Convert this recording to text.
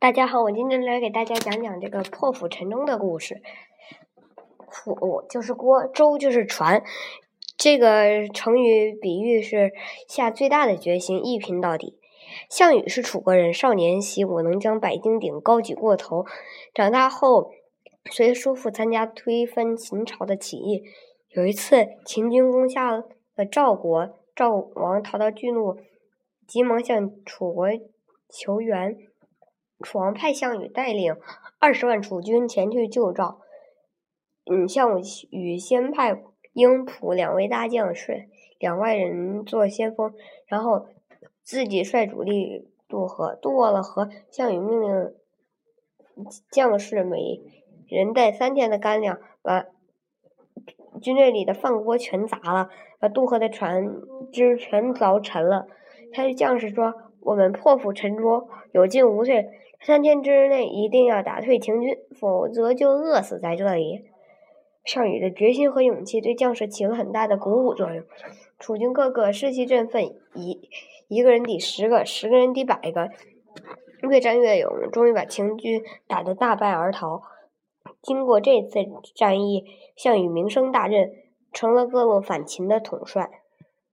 大家好，我今天来给大家讲讲这个破釜沉舟的故事。釜就是锅，舟就是船。这个成语比喻是下最大的决心，一拼到底。项羽是楚国人，少年习武，能将百斤顶高举过头。长大后，随叔父参加推翻秦朝的起义。有一次，秦军攻下了赵国，赵王逃到巨鹿，急忙向楚国求援。楚王派项羽带领二十万楚军前去救赵。嗯，项羽先派英普两位大将率两万人做先锋，然后自己率主力渡河。渡过了河，项羽命令将士每人带三天的干粮，把军队里的饭锅全砸了，把渡河的船只全凿沉了。他对将士说：“我们破釜沉舟，有进无退。”三天之内一定要打退秦军，否则就饿死在这里。项羽的决心和勇气对将士起了很大的鼓舞作用，楚军个个士气振奋，一一个人抵十个，十个人抵百个，越战越勇，终于把秦军打得大败而逃。经过这次战役，项羽名声大振，成了各路反秦的统帅。